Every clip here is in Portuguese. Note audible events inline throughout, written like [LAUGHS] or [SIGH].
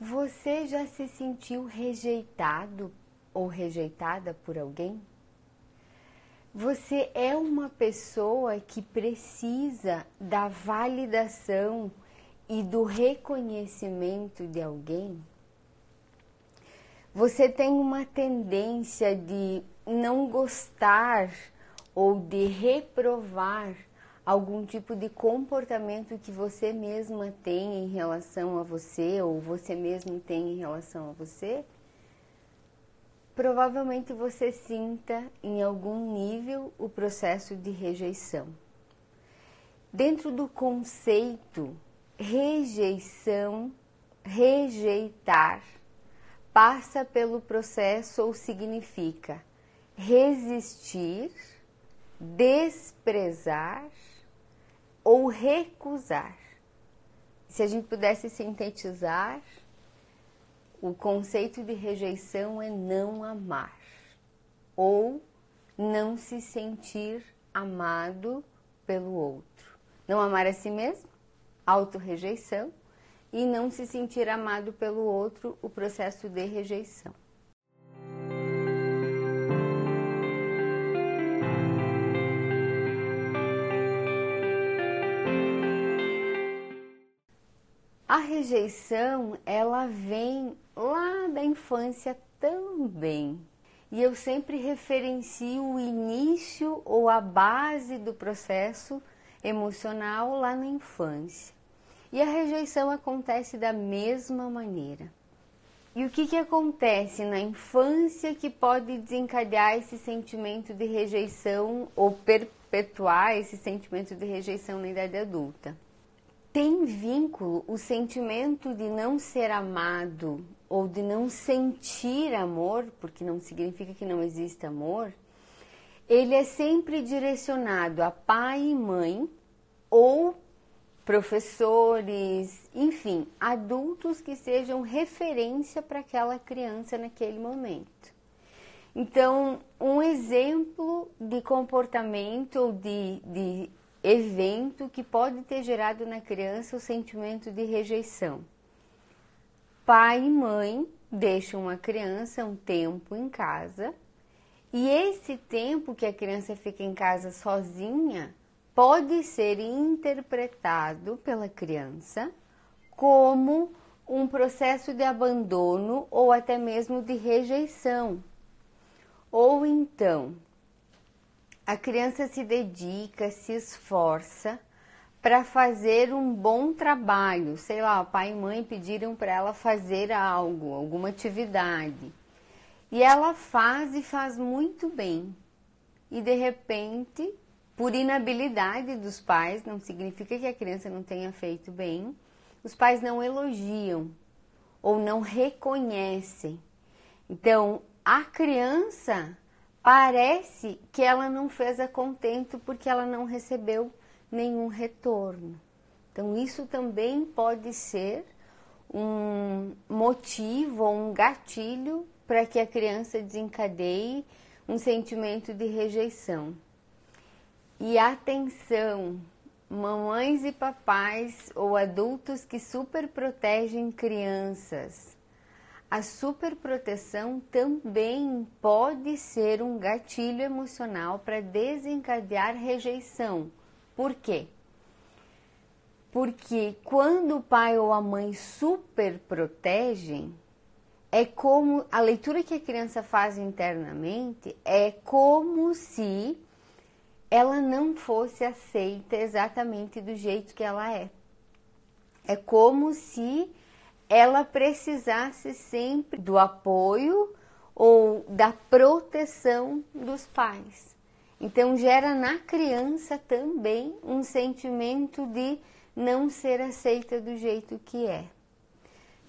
Você já se sentiu rejeitado ou rejeitada por alguém? Você é uma pessoa que precisa da validação e do reconhecimento de alguém? Você tem uma tendência de não gostar ou de reprovar algum tipo de comportamento que você mesma tem em relação a você ou você mesmo tem em relação a você? provavelmente você sinta em algum nível o processo de rejeição. Dentro do conceito rejeição, rejeitar, passa pelo processo ou significa resistir, desprezar ou recusar. Se a gente pudesse sintetizar, o conceito de rejeição é não amar ou não se sentir amado pelo outro. Não amar a si mesmo, autorrejeição, e não se sentir amado pelo outro, o processo de rejeição. A rejeição, ela vem lá da infância também. E eu sempre referencio o início ou a base do processo emocional lá na infância. E a rejeição acontece da mesma maneira. E o que, que acontece na infância que pode desencadear esse sentimento de rejeição ou perpetuar esse sentimento de rejeição na idade adulta? Tem vínculo o sentimento de não ser amado ou de não sentir amor, porque não significa que não existe amor, ele é sempre direcionado a pai e mãe ou professores, enfim, adultos que sejam referência para aquela criança naquele momento. Então, um exemplo de comportamento ou de, de evento que pode ter gerado na criança o sentimento de rejeição. Pai e mãe deixam a criança um tempo em casa e esse tempo que a criança fica em casa sozinha pode ser interpretado pela criança como um processo de abandono ou até mesmo de rejeição. Ou então, a criança se dedica, se esforça para fazer um bom trabalho. Sei lá, pai e mãe pediram para ela fazer algo, alguma atividade. E ela faz e faz muito bem. E de repente, por inabilidade dos pais, não significa que a criança não tenha feito bem, os pais não elogiam ou não reconhecem. Então, a criança parece que ela não fez a contento porque ela não recebeu nenhum retorno. Então, isso também pode ser um motivo ou um gatilho para que a criança desencadeie um sentimento de rejeição. E atenção, mamães e papais ou adultos que super protegem crianças a superproteção também pode ser um gatilho emocional para desencadear rejeição. Por quê? Porque quando o pai ou a mãe superprotegem, é como a leitura que a criança faz internamente é como se ela não fosse aceita exatamente do jeito que ela é. É como se ela precisasse sempre do apoio ou da proteção dos pais. Então gera na criança também um sentimento de não ser aceita do jeito que é.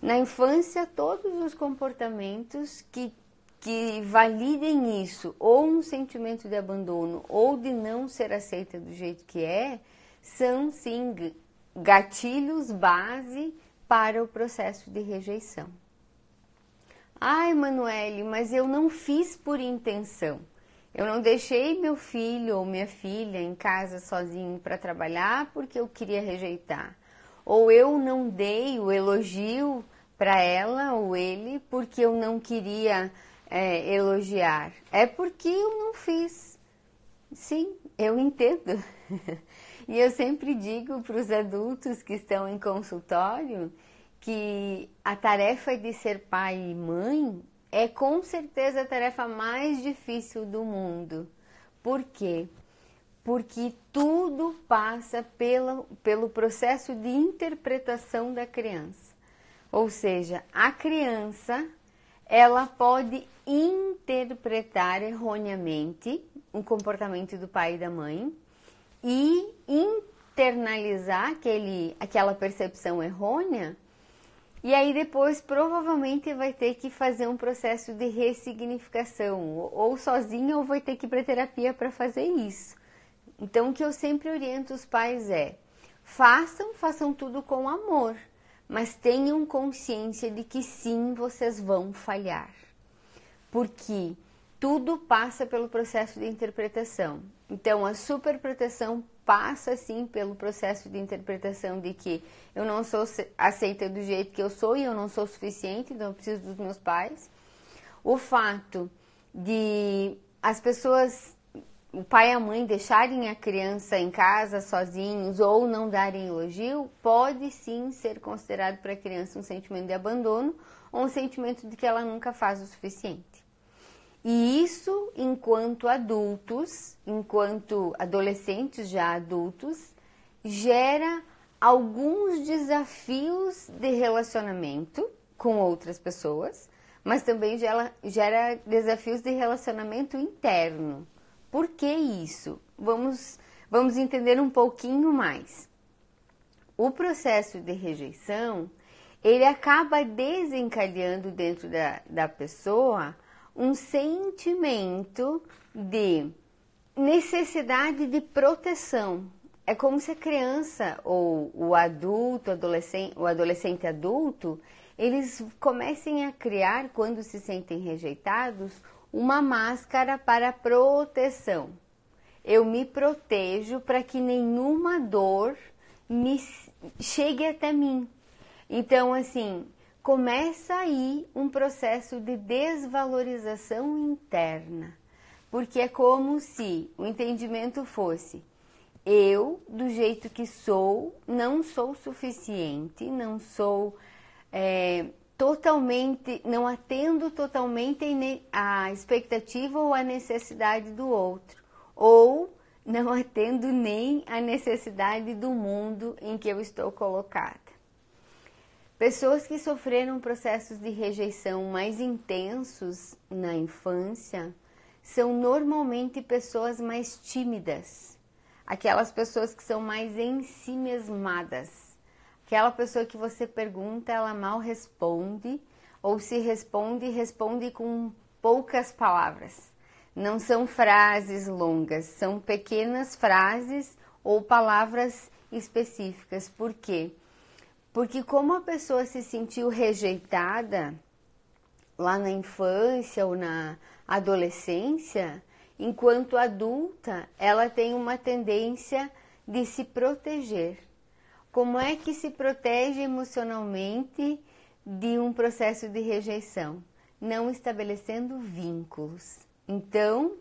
Na infância, todos os comportamentos que, que validem isso, ou um sentimento de abandono, ou de não ser aceita do jeito que é, são sim gatilhos base para o processo de rejeição. Ai, Emanuele, mas eu não fiz por intenção. Eu não deixei meu filho ou minha filha em casa sozinho para trabalhar porque eu queria rejeitar. Ou eu não dei o elogio para ela ou ele porque eu não queria é, elogiar. É porque eu não fiz. Sim, eu entendo. [LAUGHS] e eu sempre digo para os adultos que estão em consultório que a tarefa de ser pai e mãe é com certeza a tarefa mais difícil do mundo. Por quê? Porque tudo passa pelo, pelo processo de interpretação da criança. Ou seja, a criança ela pode interpretar erroneamente o comportamento do pai e da mãe e internalizar aquele, aquela percepção errônea e aí depois provavelmente vai ter que fazer um processo de ressignificação, ou sozinha ou vai ter que ir para terapia para fazer isso. Então o que eu sempre oriento os pais é: façam, façam tudo com amor, mas tenham consciência de que sim, vocês vão falhar. Porque tudo passa pelo processo de interpretação. Então a superproteção passa sim pelo processo de interpretação de que eu não sou aceita do jeito que eu sou e eu não sou suficiente, então eu preciso dos meus pais. O fato de as pessoas, o pai e a mãe deixarem a criança em casa sozinhos ou não darem elogio, pode sim ser considerado para a criança um sentimento de abandono ou um sentimento de que ela nunca faz o suficiente. E isso, enquanto adultos, enquanto adolescentes já adultos, gera alguns desafios de relacionamento com outras pessoas, mas também gera, gera desafios de relacionamento interno. Por que isso? Vamos, vamos entender um pouquinho mais. O processo de rejeição, ele acaba desencadeando dentro da, da pessoa um sentimento de necessidade de proteção. É como se a criança ou o adulto, adolescente, o adolescente adulto, eles comecem a criar, quando se sentem rejeitados, uma máscara para proteção. Eu me protejo para que nenhuma dor me chegue até mim. Então, assim, começa aí um processo de desvalorização interna, porque é como se o entendimento fosse: eu, do jeito que sou, não sou suficiente, não sou é, totalmente, não atendo totalmente a expectativa ou a necessidade do outro, ou não atendo nem a necessidade do mundo em que eu estou colocada. Pessoas que sofreram processos de rejeição mais intensos na infância são normalmente pessoas mais tímidas, aquelas pessoas que são mais em si mesmadas, aquela pessoa que você pergunta, ela mal responde, ou se responde, responde com poucas palavras. Não são frases longas, são pequenas frases ou palavras específicas. Por quê? Porque como a pessoa se sentiu rejeitada lá na infância ou na adolescência, enquanto adulta, ela tem uma tendência de se proteger. Como é que se protege emocionalmente de um processo de rejeição? Não estabelecendo vínculos. Então,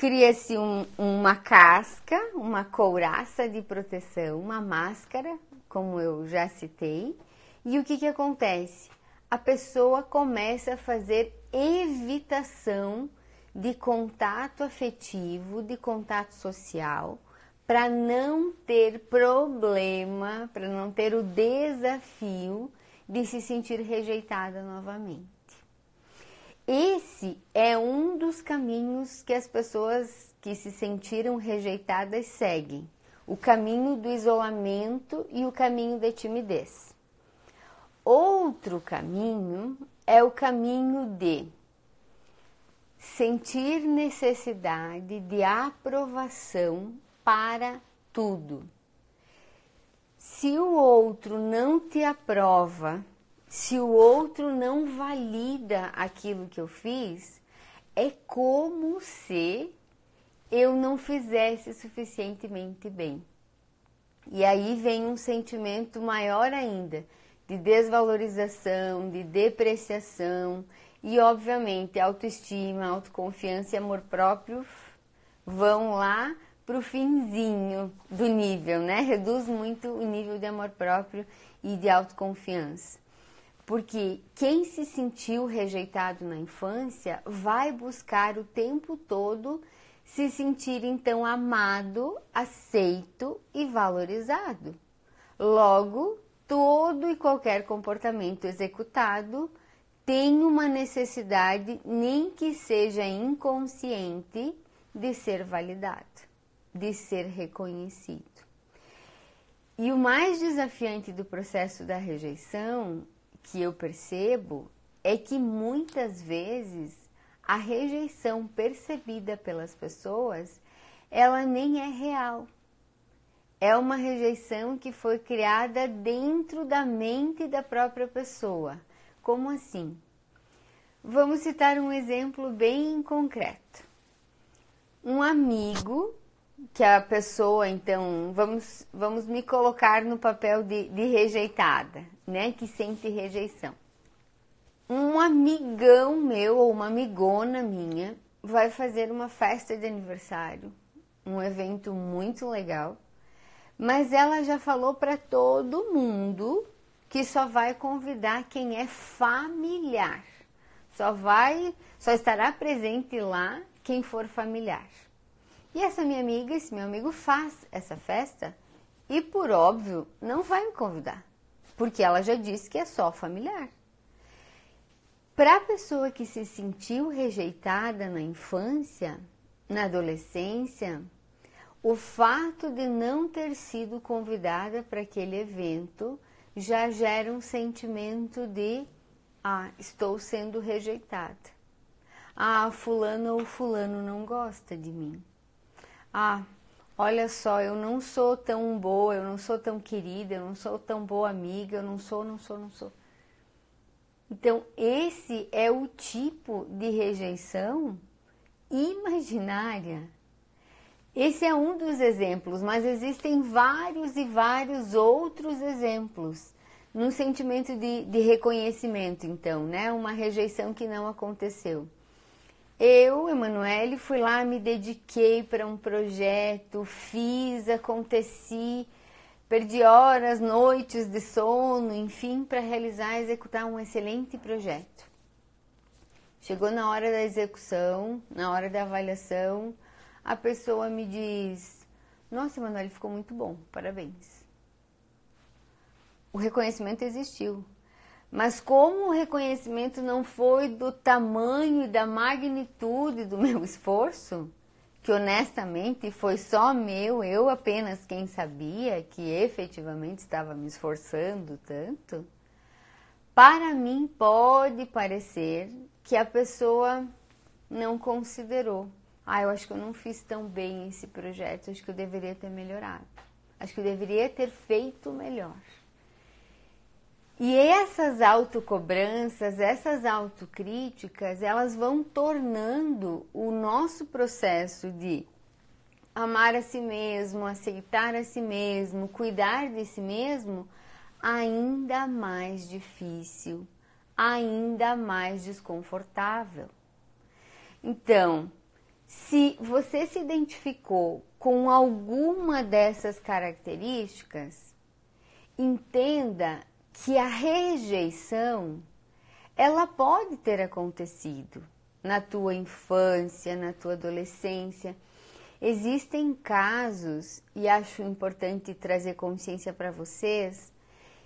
cria-se um, uma casca, uma couraça de proteção, uma máscara como eu já citei. E o que, que acontece? A pessoa começa a fazer evitação de contato afetivo, de contato social, para não ter problema, para não ter o desafio de se sentir rejeitada novamente. Esse é um dos caminhos que as pessoas que se sentiram rejeitadas seguem o caminho do isolamento e o caminho da timidez. Outro caminho é o caminho de sentir necessidade de aprovação para tudo. Se o outro não te aprova, se o outro não valida aquilo que eu fiz, é como se eu não fizesse suficientemente bem. E aí vem um sentimento maior ainda de desvalorização, de depreciação e, obviamente, autoestima, autoconfiança e amor próprio vão lá para o finzinho do nível, né? Reduz muito o nível de amor próprio e de autoconfiança. Porque quem se sentiu rejeitado na infância vai buscar o tempo todo se sentir então amado, aceito e valorizado. Logo, todo e qualquer comportamento executado tem uma necessidade, nem que seja inconsciente, de ser validado, de ser reconhecido. E o mais desafiante do processo da rejeição que eu percebo é que muitas vezes a rejeição percebida pelas pessoas, ela nem é real. É uma rejeição que foi criada dentro da mente da própria pessoa. Como assim? Vamos citar um exemplo bem concreto. Um amigo que a pessoa, então, vamos, vamos me colocar no papel de, de rejeitada, né? Que sente rejeição. Um amigão meu ou uma amigona minha vai fazer uma festa de aniversário, um evento muito legal, mas ela já falou para todo mundo que só vai convidar quem é familiar. Só vai, só estará presente lá quem for familiar. E essa minha amiga, esse meu amigo faz essa festa e, por óbvio, não vai me convidar, porque ela já disse que é só familiar. Para a pessoa que se sentiu rejeitada na infância, na adolescência, o fato de não ter sido convidada para aquele evento já gera um sentimento de ah, estou sendo rejeitada. Ah, fulano ou fulano não gosta de mim ah, olha só, eu não sou tão boa, eu não sou tão querida, eu não sou tão boa amiga, eu não sou, não sou, não sou. Então, esse é o tipo de rejeição imaginária. Esse é um dos exemplos, mas existem vários e vários outros exemplos. Num sentimento de, de reconhecimento, então, né? Uma rejeição que não aconteceu. Eu, Emanuele, fui lá, me dediquei para um projeto, fiz, aconteci, perdi horas, noites de sono, enfim, para realizar, executar um excelente projeto. Chegou na hora da execução, na hora da avaliação, a pessoa me diz: Nossa, Emanuele, ficou muito bom, parabéns. O reconhecimento existiu, mas como o reconhecimento não foi do tamanho e da magnitude do [LAUGHS] meu esforço, que honestamente foi só meu, eu apenas quem sabia que efetivamente estava me esforçando tanto, para mim pode parecer que a pessoa não considerou. Ah, eu acho que eu não fiz tão bem esse projeto, acho que eu deveria ter melhorado. Acho que eu deveria ter feito melhor. E essas autocobranças, essas autocríticas, elas vão tornando o nosso processo de amar a si mesmo, aceitar a si mesmo, cuidar de si mesmo ainda mais difícil, ainda mais desconfortável. Então, se você se identificou com alguma dessas características, entenda que a rejeição ela pode ter acontecido na tua infância, na tua adolescência. Existem casos, e acho importante trazer consciência para vocês,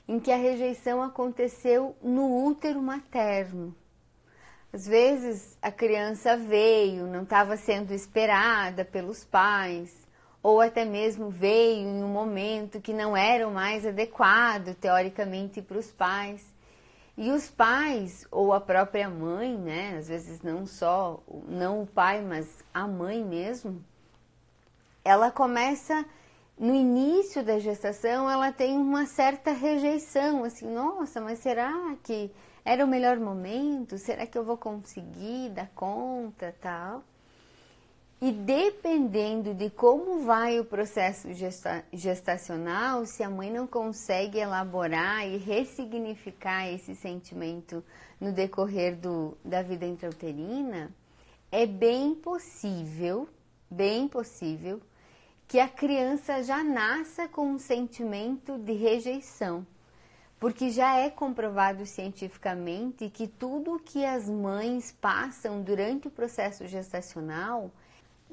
em que a rejeição aconteceu no útero materno. Às vezes a criança veio, não estava sendo esperada pelos pais, ou até mesmo veio em um momento que não era o mais adequado, teoricamente, para os pais. E os pais, ou a própria mãe, né, às vezes não só, não o pai, mas a mãe mesmo, ela começa, no início da gestação, ela tem uma certa rejeição, assim, nossa, mas será que era o melhor momento? Será que eu vou conseguir dar conta, tal? E dependendo de como vai o processo gesta gestacional, se a mãe não consegue elaborar e ressignificar esse sentimento no decorrer do, da vida intrauterina, é bem possível, bem possível, que a criança já nasça com um sentimento de rejeição. Porque já é comprovado cientificamente que tudo que as mães passam durante o processo gestacional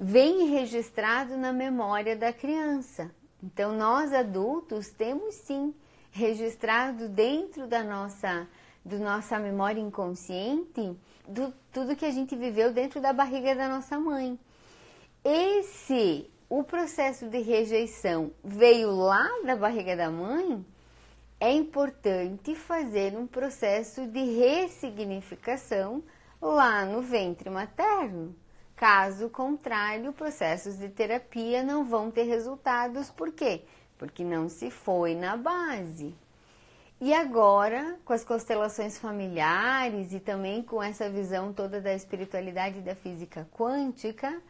vem registrado na memória da criança. Então, nós adultos temos sim registrado dentro da nossa, do nossa memória inconsciente do, tudo que a gente viveu dentro da barriga da nossa mãe. Esse, o processo de rejeição veio lá da barriga da mãe, é importante fazer um processo de ressignificação lá no ventre materno. Caso contrário, processos de terapia não vão ter resultados. Por quê? Porque não se foi na base. E agora, com as constelações familiares e também com essa visão toda da espiritualidade e da física quântica,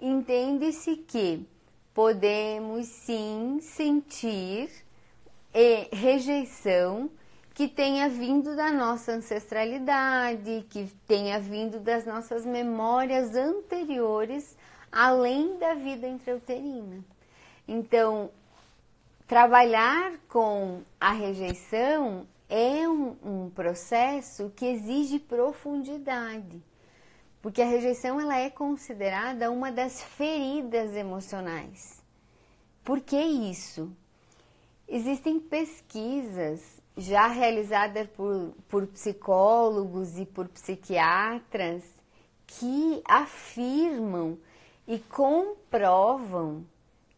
entende-se que podemos sim sentir rejeição que tenha vindo da nossa ancestralidade, que tenha vindo das nossas memórias anteriores, além da vida intrauterina. Então, trabalhar com a rejeição é um, um, processo que exige profundidade, porque a rejeição ela é considerada uma das feridas emocionais. Por que isso? Existem pesquisas já realizada por, por psicólogos e por psiquiatras que afirmam e comprovam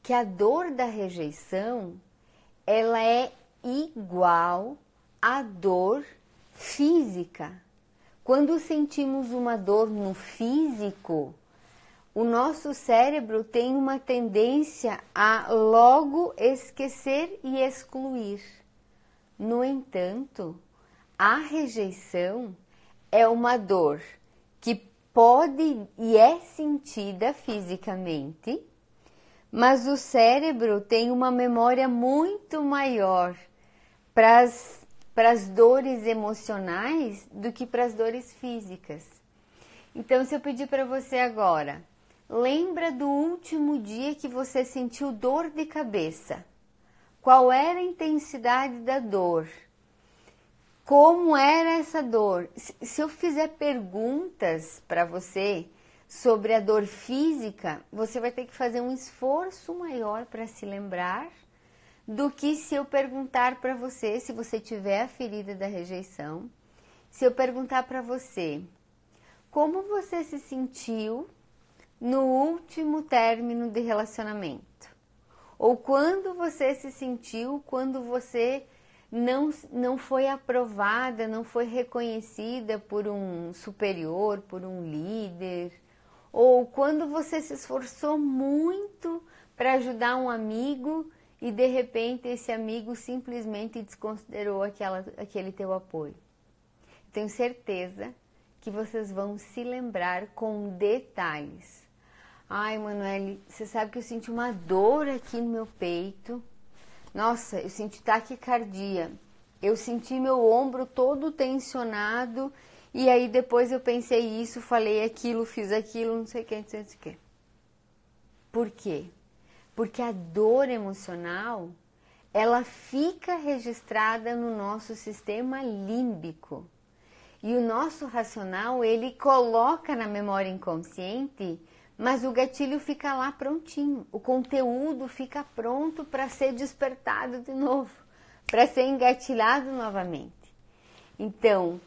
que a dor da rejeição ela é igual à dor física. Quando sentimos uma dor no físico, o nosso cérebro tem uma tendência a logo esquecer e excluir. No entanto, a rejeição é uma dor que pode e é sentida fisicamente, mas o cérebro tem uma memória muito maior para as dores emocionais do que para as dores físicas. Então, se eu pedir para você agora, lembra do último dia que você sentiu dor de cabeça qual era a intensidade da dor, como era essa dor. Se eu fizer perguntas para você sobre a dor física, você vai ter que fazer um esforço maior para se lembrar do que se eu perguntar para você, se você tiver a ferida da rejeição, se eu perguntar para você como você se sentiu no último término de relacionamento. Ou quando você se sentiu, quando você não, não foi aprovada, não foi reconhecida por um superior, por um líder, ou quando você se esforçou muito para ajudar um amigo e de repente esse amigo simplesmente desconsiderou aquela, aquele teu apoio. Tenho certeza que vocês vão se lembrar com detalhes Ai, Manoel, você sabe que eu senti uma dor aqui no meu peito. Nossa, eu senti taquicardia. Eu senti meu ombro todo tensionado. E aí depois eu pensei isso, falei aquilo, fiz aquilo, não sei o que, não sei o que. Por quê? Porque a dor emocional, ela fica registrada no nosso sistema límbico. E o nosso racional, ele coloca na memória inconsciente mas o gatilho fica lá prontinho, o conteúdo fica pronto para ser despertado de novo, para ser engatilhado novamente. Então,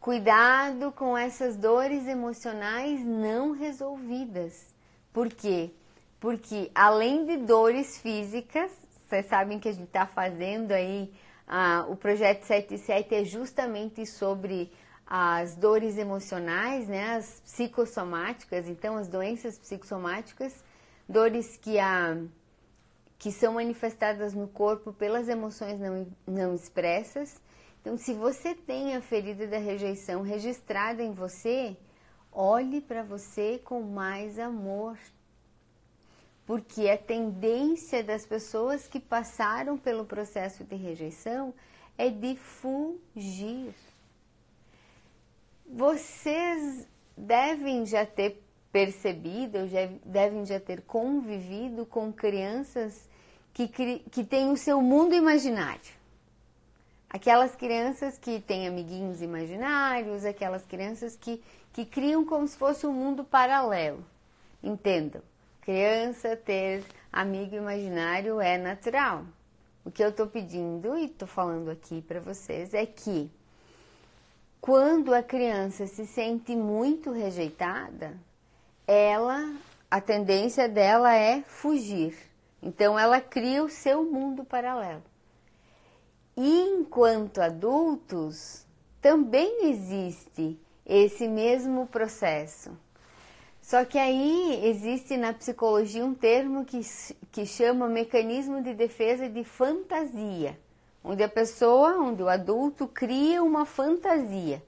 cuidado com essas dores emocionais não resolvidas. Por quê? Porque além de dores físicas, vocês sabem que a gente está fazendo aí, ah, o projeto 77 é justamente sobre as dores emocionais, né, as psicossomáticas, então as doenças psicossomáticas, dores que, a, que são manifestadas no corpo pelas emoções não, não expressas. Então, se você tem a ferida da rejeição registrada em você, olhe para você com mais amor. porque a tendência das pessoas que passaram pelo processo de rejeição é de fugir. Vocês devem já ter percebido, já devem já ter convivido com crianças que, que têm o seu mundo imaginário. Aquelas crianças que têm amiguinhos imaginários, aquelas crianças que, que criam como se fosse um mundo paralelo. Entendam, criança ter amigo imaginário é natural. O que eu estou pedindo e estou falando aqui para vocês é que quando a criança se sente muito rejeitada, ela, a tendência dela é fugir. Então ela cria o seu mundo paralelo. E enquanto adultos, também existe esse mesmo processo. Só que aí existe na psicologia um termo que, que chama mecanismo de defesa de fantasia, onde a pessoa, onde o adulto cria uma fantasia.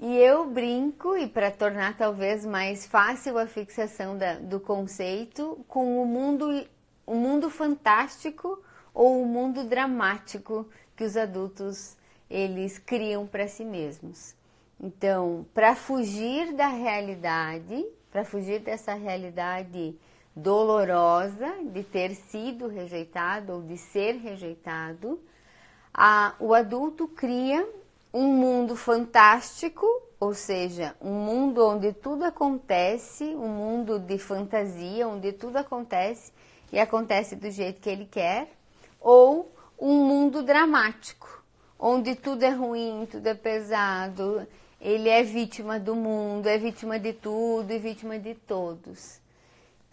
E eu brinco, e para tornar talvez mais fácil a fixação da, do conceito, com o mundo, o mundo fantástico ou o mundo dramático que os adultos eles criam para si mesmos. Então, para fugir da realidade, para fugir dessa realidade dolorosa de ter sido rejeitado ou de ser rejeitado, a, o adulto cria um mundo fantástico, ou seja, um mundo onde tudo acontece, um mundo de fantasia, onde tudo acontece e acontece do jeito que ele quer, ou um mundo dramático, onde tudo é ruim, tudo é pesado, ele é vítima do mundo, é vítima de tudo e vítima de todos.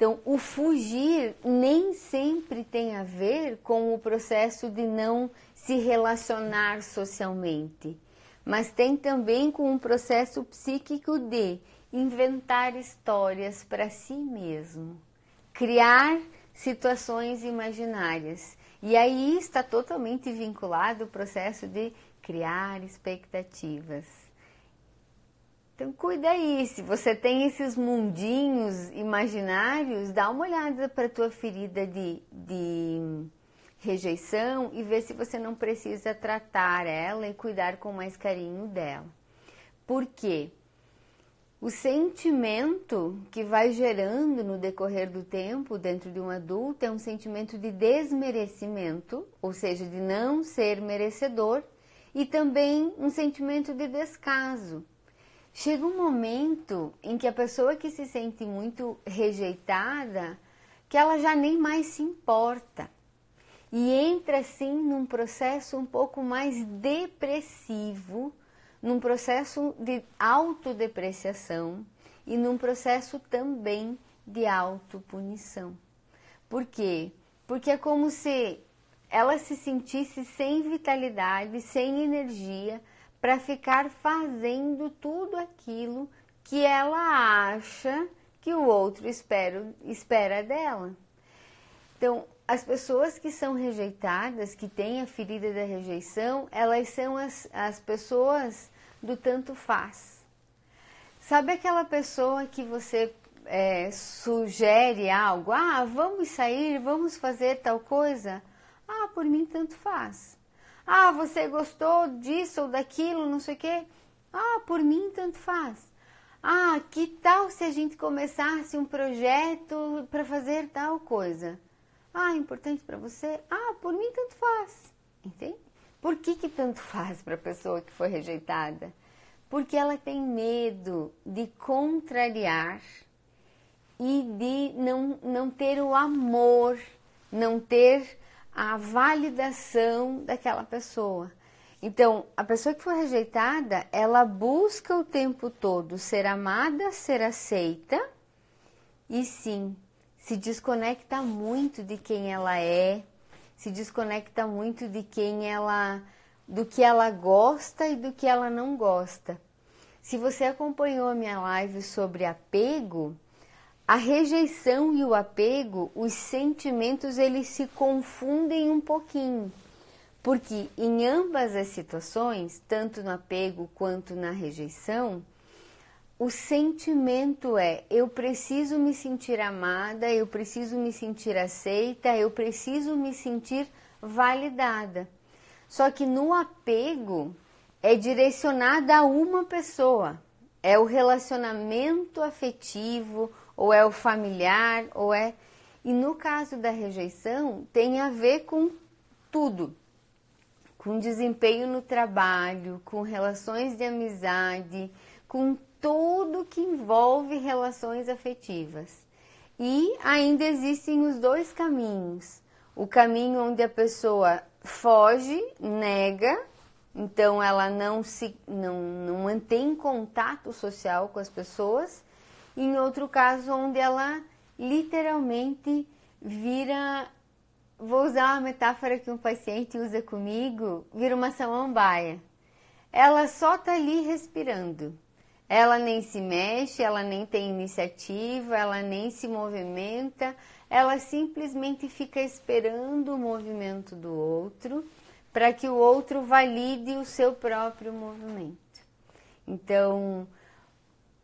Então, o fugir nem sempre tem a ver com o processo de não se relacionar socialmente, mas tem também com um processo psíquico de inventar histórias para si mesmo, criar situações imaginárias. E aí está totalmente vinculado o processo de criar expectativas. Então cuida aí, se você tem esses mundinhos imaginários, dá uma olhada para tua ferida de, de rejeição e vê se você não precisa tratar ela e cuidar com mais carinho dela. Por quê? O sentimento que vai gerando no decorrer do tempo dentro de um adulto é um sentimento de desmerecimento, ou seja, de não ser merecedor, e também um sentimento de descaso. Chega um momento em que a pessoa que se sente muito rejeitada, que ela já nem mais se importa e entra assim num processo um pouco mais depressivo, num processo de autodepreciação e num processo também de autopunição. Por quê? Porque é como se ela se sentisse sem vitalidade, sem energia, para ficar fazendo tudo aquilo que ela acha que o outro espera, espera dela. Então, as pessoas que são rejeitadas, que têm a ferida da rejeição, elas são as, as pessoas do tanto faz. Sabe aquela pessoa que você é, sugere algo? Ah, vamos sair, vamos fazer tal coisa? Ah, por mim tanto faz. Ah, você gostou disso ou daquilo, não sei o quê? Ah, por mim tanto faz. Ah, que tal se a gente começasse um projeto para fazer tal coisa? Ah, importante para você? Ah, por mim tanto faz. Entende? Por que, que tanto faz para a pessoa que foi rejeitada? Porque ela tem medo de contrariar e de não, não ter o amor, não ter a validação daquela pessoa. Então, a pessoa que foi rejeitada, ela busca o tempo todo ser amada, ser aceita e sim, se desconecta muito de quem ela é, se desconecta muito de quem ela, do que ela gosta e do que ela não gosta. Se você acompanhou a minha live sobre apego, a rejeição e o apego, os sentimentos eles se confundem um pouquinho. Porque em ambas as situações, tanto no apego quanto na rejeição, o sentimento é: eu preciso me sentir amada, eu preciso me sentir aceita, eu preciso me sentir validada. Só que no apego é direcionada a uma pessoa. É o relacionamento afetivo, ou é o familiar, ou é. E no caso da rejeição, tem a ver com tudo com desempenho no trabalho, com relações de amizade, com tudo que envolve relações afetivas. E ainda existem os dois caminhos. O caminho onde a pessoa foge, nega, então ela não se não, não mantém contato social com as pessoas, em outro caso onde ela literalmente vira vou usar uma metáfora que um paciente usa comigo, vira uma samambaia. Ela só tá ali respirando. Ela nem se mexe, ela nem tem iniciativa, ela nem se movimenta, ela simplesmente fica esperando o movimento do outro para que o outro valide o seu próprio movimento. Então,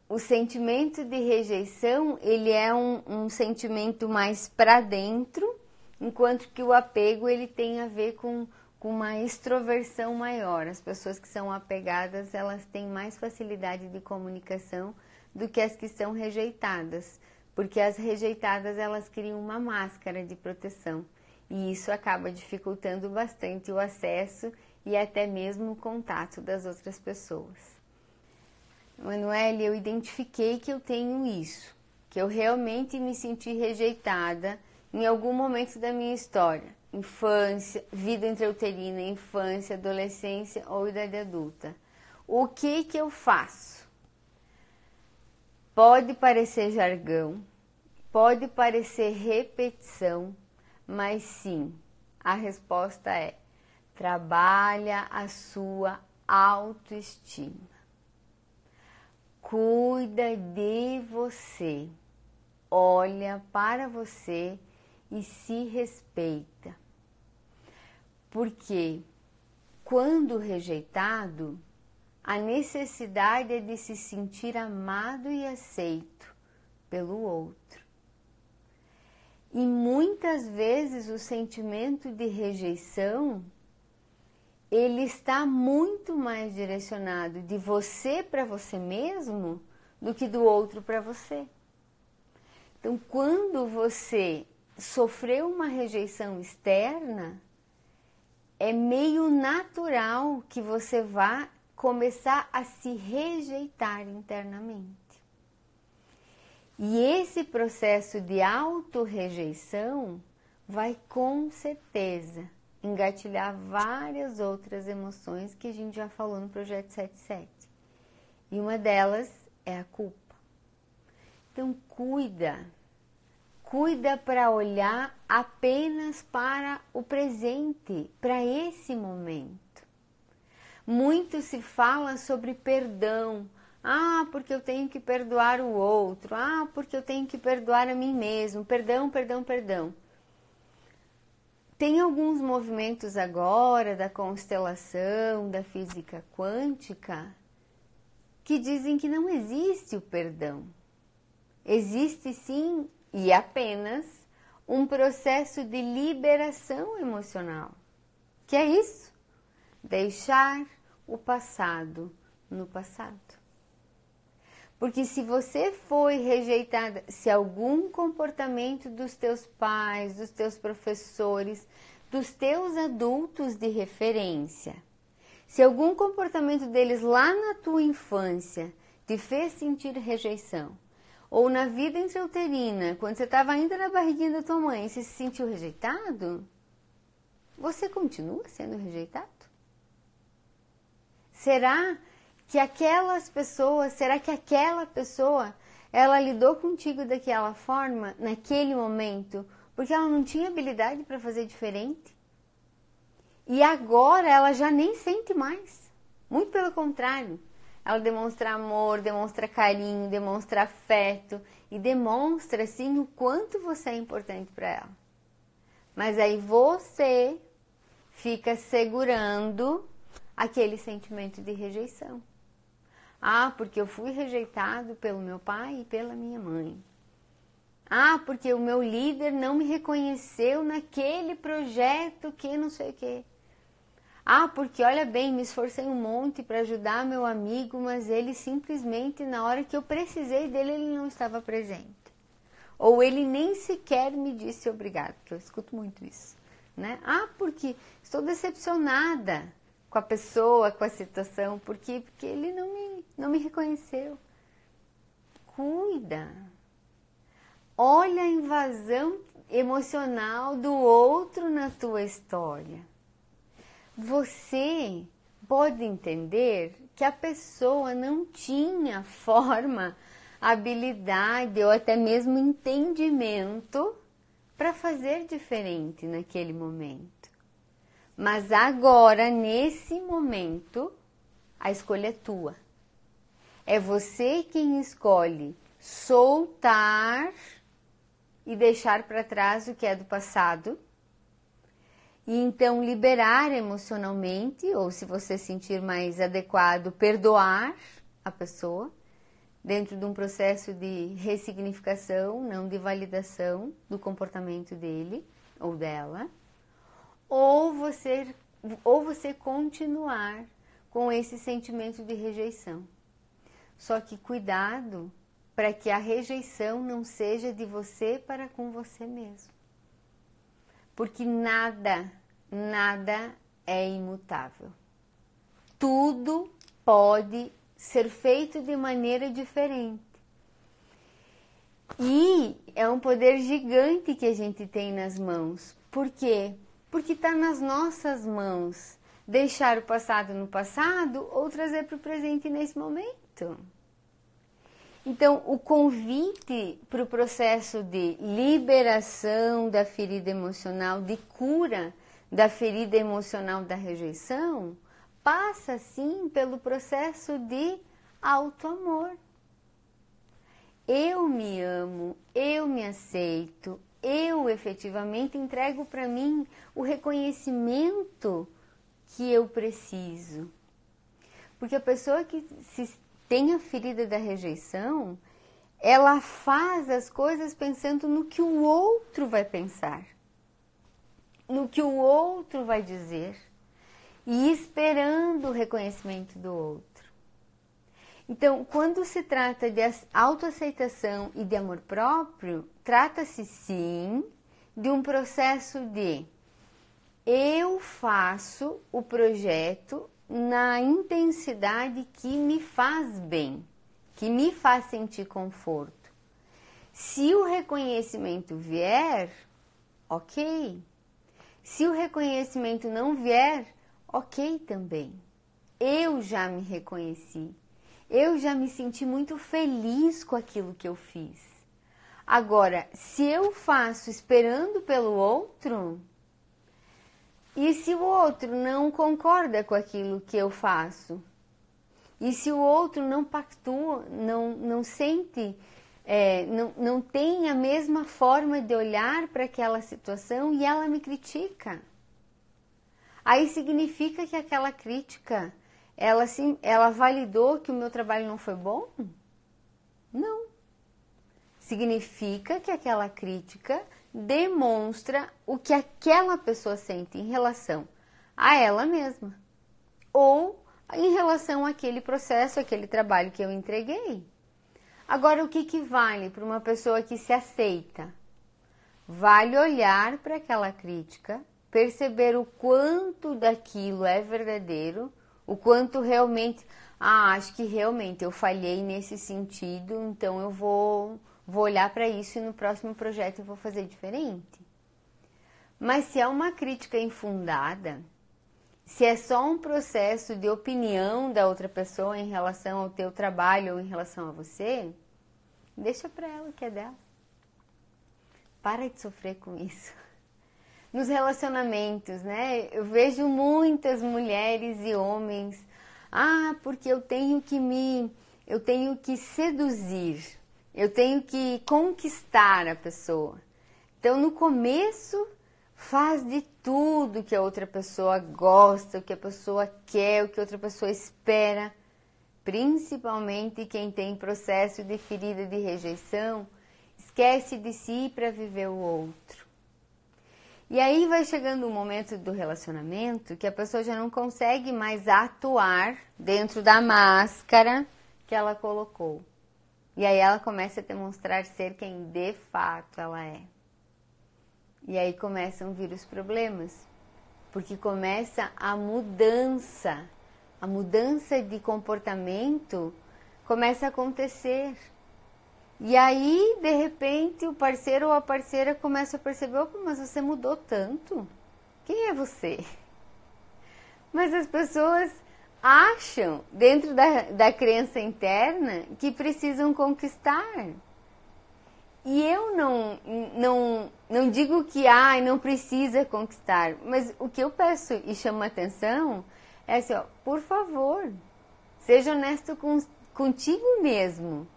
o sentimento de rejeição ele é um, um sentimento mais para dentro, enquanto que o apego ele tem a ver com com uma extroversão maior. As pessoas que são apegadas, elas têm mais facilidade de comunicação do que as que são rejeitadas, porque as rejeitadas elas criam uma máscara de proteção e isso acaba dificultando bastante o acesso e até mesmo o contato das outras pessoas. Manuel, eu identifiquei que eu tenho isso, que eu realmente me senti rejeitada em algum momento da minha história infância, vida intrauterina, infância, adolescência ou idade adulta. O que que eu faço? Pode parecer jargão, pode parecer repetição, mas sim, a resposta é: trabalha a sua autoestima. Cuida de você. Olha para você e se respeita. Porque quando rejeitado, a necessidade é de se sentir amado e aceito pelo outro. E muitas vezes o sentimento de rejeição ele está muito mais direcionado de você para você mesmo do que do outro para você. Então, quando você sofreu uma rejeição externa, é meio natural que você vá começar a se rejeitar internamente. E esse processo de autorrejeição vai com certeza engatilhar várias outras emoções que a gente já falou no projeto 77. E uma delas é a culpa. Então cuida cuida para olhar apenas para o presente, para esse momento. Muito se fala sobre perdão. Ah, porque eu tenho que perdoar o outro. Ah, porque eu tenho que perdoar a mim mesmo. Perdão, perdão, perdão. Tem alguns movimentos agora da constelação, da física quântica, que dizem que não existe o perdão. Existe sim e apenas um processo de liberação emocional. Que é isso? Deixar o passado no passado. Porque se você foi rejeitada, se algum comportamento dos teus pais, dos teus professores, dos teus adultos de referência, se algum comportamento deles lá na tua infância te fez sentir rejeição, ou na vida intrauterina, quando você estava ainda na barriguinha da tua mãe, você se sentiu rejeitado? Você continua sendo rejeitado? Será que aquelas pessoas, será que aquela pessoa, ela lidou contigo daquela forma, naquele momento, porque ela não tinha habilidade para fazer diferente? E agora ela já nem sente mais. Muito pelo contrário, ela demonstra amor, demonstra carinho, demonstra afeto e demonstra sim o quanto você é importante para ela. Mas aí você fica segurando aquele sentimento de rejeição. Ah, porque eu fui rejeitado pelo meu pai e pela minha mãe. Ah, porque o meu líder não me reconheceu naquele projeto que não sei o quê. Ah, porque olha bem, me esforcei um monte para ajudar meu amigo, mas ele simplesmente, na hora que eu precisei dele, ele não estava presente. Ou ele nem sequer me disse obrigado, que eu escuto muito isso. Né? Ah, porque estou decepcionada com a pessoa, com a situação, porque, porque ele não me, não me reconheceu. Cuida. Olha a invasão emocional do outro na tua história você pode entender que a pessoa não tinha forma, habilidade ou até mesmo entendimento para fazer diferente naquele momento. Mas agora, nesse momento, a escolha é tua. É você quem escolhe soltar e deixar para trás o que é do passado e então liberar emocionalmente, ou se você sentir mais adequado, perdoar a pessoa dentro de um processo de ressignificação, não de validação do comportamento dele ou dela, ou você ou você continuar com esse sentimento de rejeição. Só que cuidado para que a rejeição não seja de você para com você mesmo porque nada, nada é imutável. Tudo pode ser feito de maneira diferente. E é um poder gigante que a gente tem nas mãos. Por quê? Porque está nas nossas mãos deixar o passado no passado ou trazer para o presente nesse momento. Então, o convite para o processo de liberação da ferida emocional, de cura da ferida emocional da rejeição, passa sim pelo processo de auto-amor. Eu me amo, eu me aceito, eu efetivamente entrego para mim o reconhecimento que eu preciso. Porque a pessoa que se tem a ferida da rejeição, ela faz as coisas pensando no que o outro vai pensar, no que o outro vai dizer e esperando o reconhecimento do outro. Então, quando se trata de autoaceitação e de amor próprio, trata-se sim de um processo de eu faço o projeto na intensidade que me faz bem, que me faz sentir conforto. Se o reconhecimento vier, ok. Se o reconhecimento não vier, ok também. Eu já me reconheci. Eu já me senti muito feliz com aquilo que eu fiz. Agora, se eu faço esperando pelo outro, e se o outro não concorda com aquilo que eu faço? E se o outro não pactua, não, não sente, é, não, não tem a mesma forma de olhar para aquela situação e ela me critica? Aí significa que aquela crítica, ela, sim, ela validou que o meu trabalho não foi bom? Não. Significa que aquela crítica demonstra o que aquela pessoa sente em relação a ela mesma ou em relação àquele processo, aquele trabalho que eu entreguei. Agora, o que, que vale para uma pessoa que se aceita? Vale olhar para aquela crítica, perceber o quanto daquilo é verdadeiro, o quanto realmente, ah, acho que realmente eu falhei nesse sentido, então eu vou vou olhar para isso e no próximo projeto eu vou fazer diferente. Mas se é uma crítica infundada, se é só um processo de opinião da outra pessoa em relação ao teu trabalho ou em relação a você, deixa para ela que é dela. Para de sofrer com isso. Nos relacionamentos, né? Eu vejo muitas mulheres e homens, ah, porque eu tenho que me eu tenho que seduzir eu tenho que conquistar a pessoa. Então, no começo, faz de tudo que a outra pessoa gosta, o que a pessoa quer, o que a outra pessoa espera, principalmente quem tem processo de ferida de rejeição, esquece de si para viver o outro. E aí vai chegando um momento do relacionamento que a pessoa já não consegue mais atuar dentro da máscara que ela colocou. E aí ela começa a demonstrar ser quem de fato ela é. E aí começam a vir os problemas, porque começa a mudança a mudança de comportamento começa a acontecer. E aí, de repente, o parceiro ou a parceira começa a perceber: opa, mas você mudou tanto. Quem é você? Mas as pessoas acham, dentro da, da crença interna, que precisam conquistar. E eu não, não, não digo que ah, não precisa conquistar, mas o que eu peço e chamo atenção é assim, ó, por favor, seja honesto com, contigo mesmo,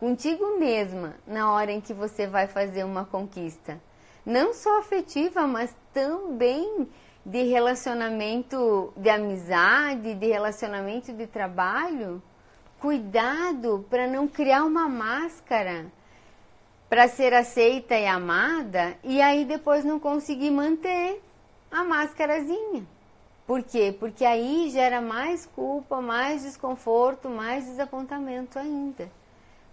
contigo mesma, na hora em que você vai fazer uma conquista. Não só afetiva, mas também de relacionamento de amizade, de relacionamento de trabalho. Cuidado para não criar uma máscara para ser aceita e amada e aí depois não conseguir manter a máscarazinha. Por quê? Porque aí gera mais culpa, mais desconforto, mais desapontamento ainda.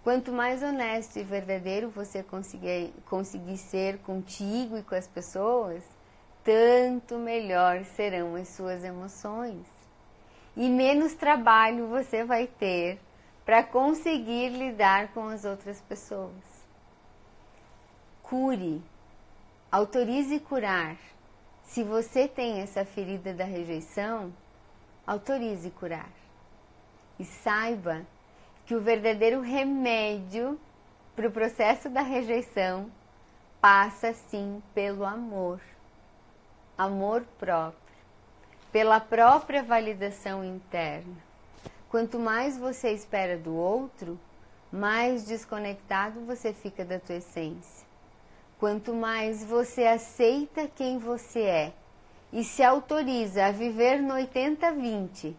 Quanto mais honesto e verdadeiro você conseguir, conseguir ser contigo e com as pessoas, tanto melhor serão as suas emoções. E menos trabalho você vai ter para conseguir lidar com as outras pessoas. Cure, autorize curar se você tem essa ferida da rejeição, autorize curar. E saiba que o verdadeiro remédio para o processo da rejeição passa sim pelo amor. Amor próprio, pela própria validação interna. Quanto mais você espera do outro, mais desconectado você fica da tua essência. Quanto mais você aceita quem você é e se autoriza a viver no 80-20,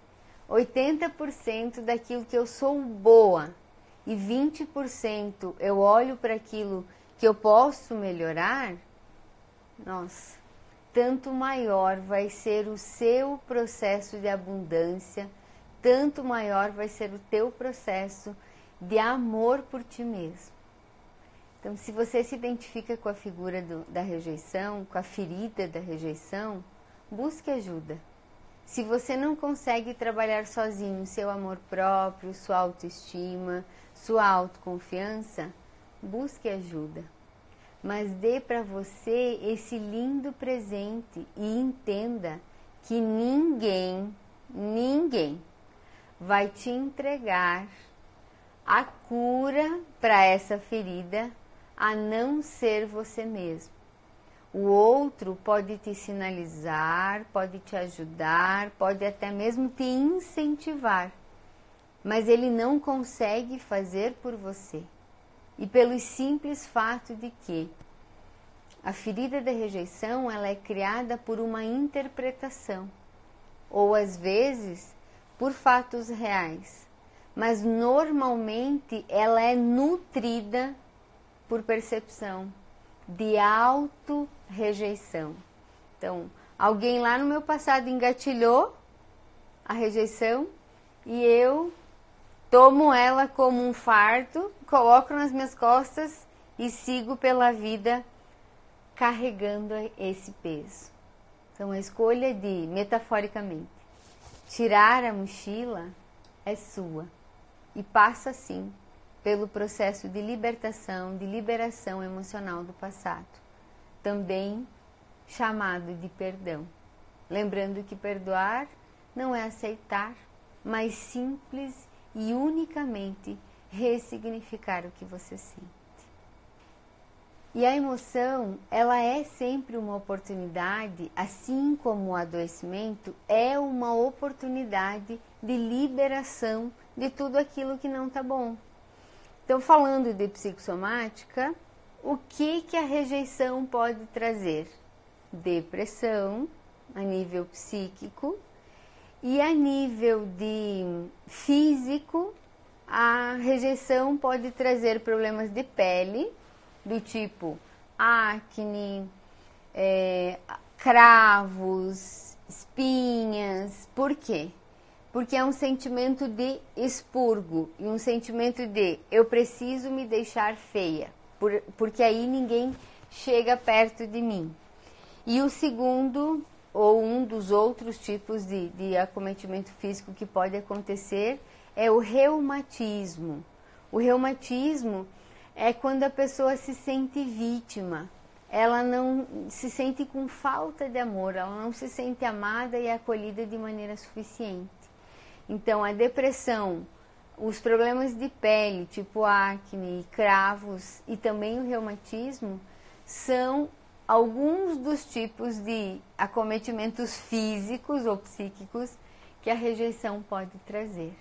80%, daquilo que eu sou boa e 20% eu olho para aquilo que eu posso melhorar, nossa, tanto maior vai ser o seu processo de abundância, tanto maior vai ser o teu processo de amor por ti mesmo. Então, se você se identifica com a figura do, da rejeição, com a ferida da rejeição, busque ajuda. Se você não consegue trabalhar sozinho seu amor próprio, sua autoestima, sua autoconfiança, busque ajuda. Mas dê para você esse lindo presente e entenda que ninguém, ninguém vai te entregar a cura para essa ferida a não ser você mesmo. O outro pode te sinalizar, pode te ajudar, pode até mesmo te incentivar, mas ele não consegue fazer por você. E pelo simples fato de que a ferida da rejeição ela é criada por uma interpretação, ou às vezes por fatos reais, mas normalmente ela é nutrida por percepção de auto-rejeição. Então, alguém lá no meu passado engatilhou a rejeição e eu tomo ela como um fardo, coloco nas minhas costas e sigo pela vida carregando esse peso. Então, a escolha de, metaforicamente, tirar a mochila é sua e passa assim pelo processo de libertação, de liberação emocional do passado, também chamado de perdão. Lembrando que perdoar não é aceitar, mas simples e unicamente ressignificar o que você sente. E a emoção, ela é sempre uma oportunidade, assim como o adoecimento é uma oportunidade de liberação de tudo aquilo que não está bom, então, falando de psicossomática, o que, que a rejeição pode trazer? Depressão a nível psíquico E a nível de físico, a rejeição pode trazer problemas de pele, do tipo acne, é, cravos, espinhas. Por quê? Porque é um sentimento de expurgo e um sentimento de eu preciso me deixar feia, por, porque aí ninguém chega perto de mim. E o segundo, ou um dos outros tipos de, de acometimento físico que pode acontecer, é o reumatismo. O reumatismo é quando a pessoa se sente vítima, ela não se sente com falta de amor, ela não se sente amada e acolhida de maneira suficiente. Então, a depressão, os problemas de pele, tipo acne, cravos e também o reumatismo, são alguns dos tipos de acometimentos físicos ou psíquicos que a rejeição pode trazer.